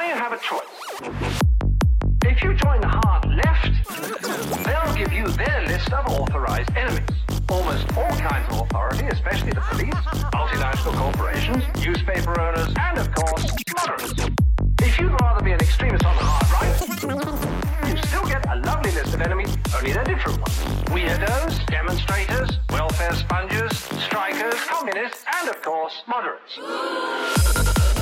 Now you have a choice. If you join the hard left, they'll give you their list of authorized enemies. Almost all kinds of authority, especially the police, multinational corporations, newspaper owners, and of course, moderates. If you'd rather be an extremist on the hard right, you still get a lovely list of enemies, only they're different ones. Weirdos, demonstrators, welfare sponges, strikers, communists, and of course, moderates.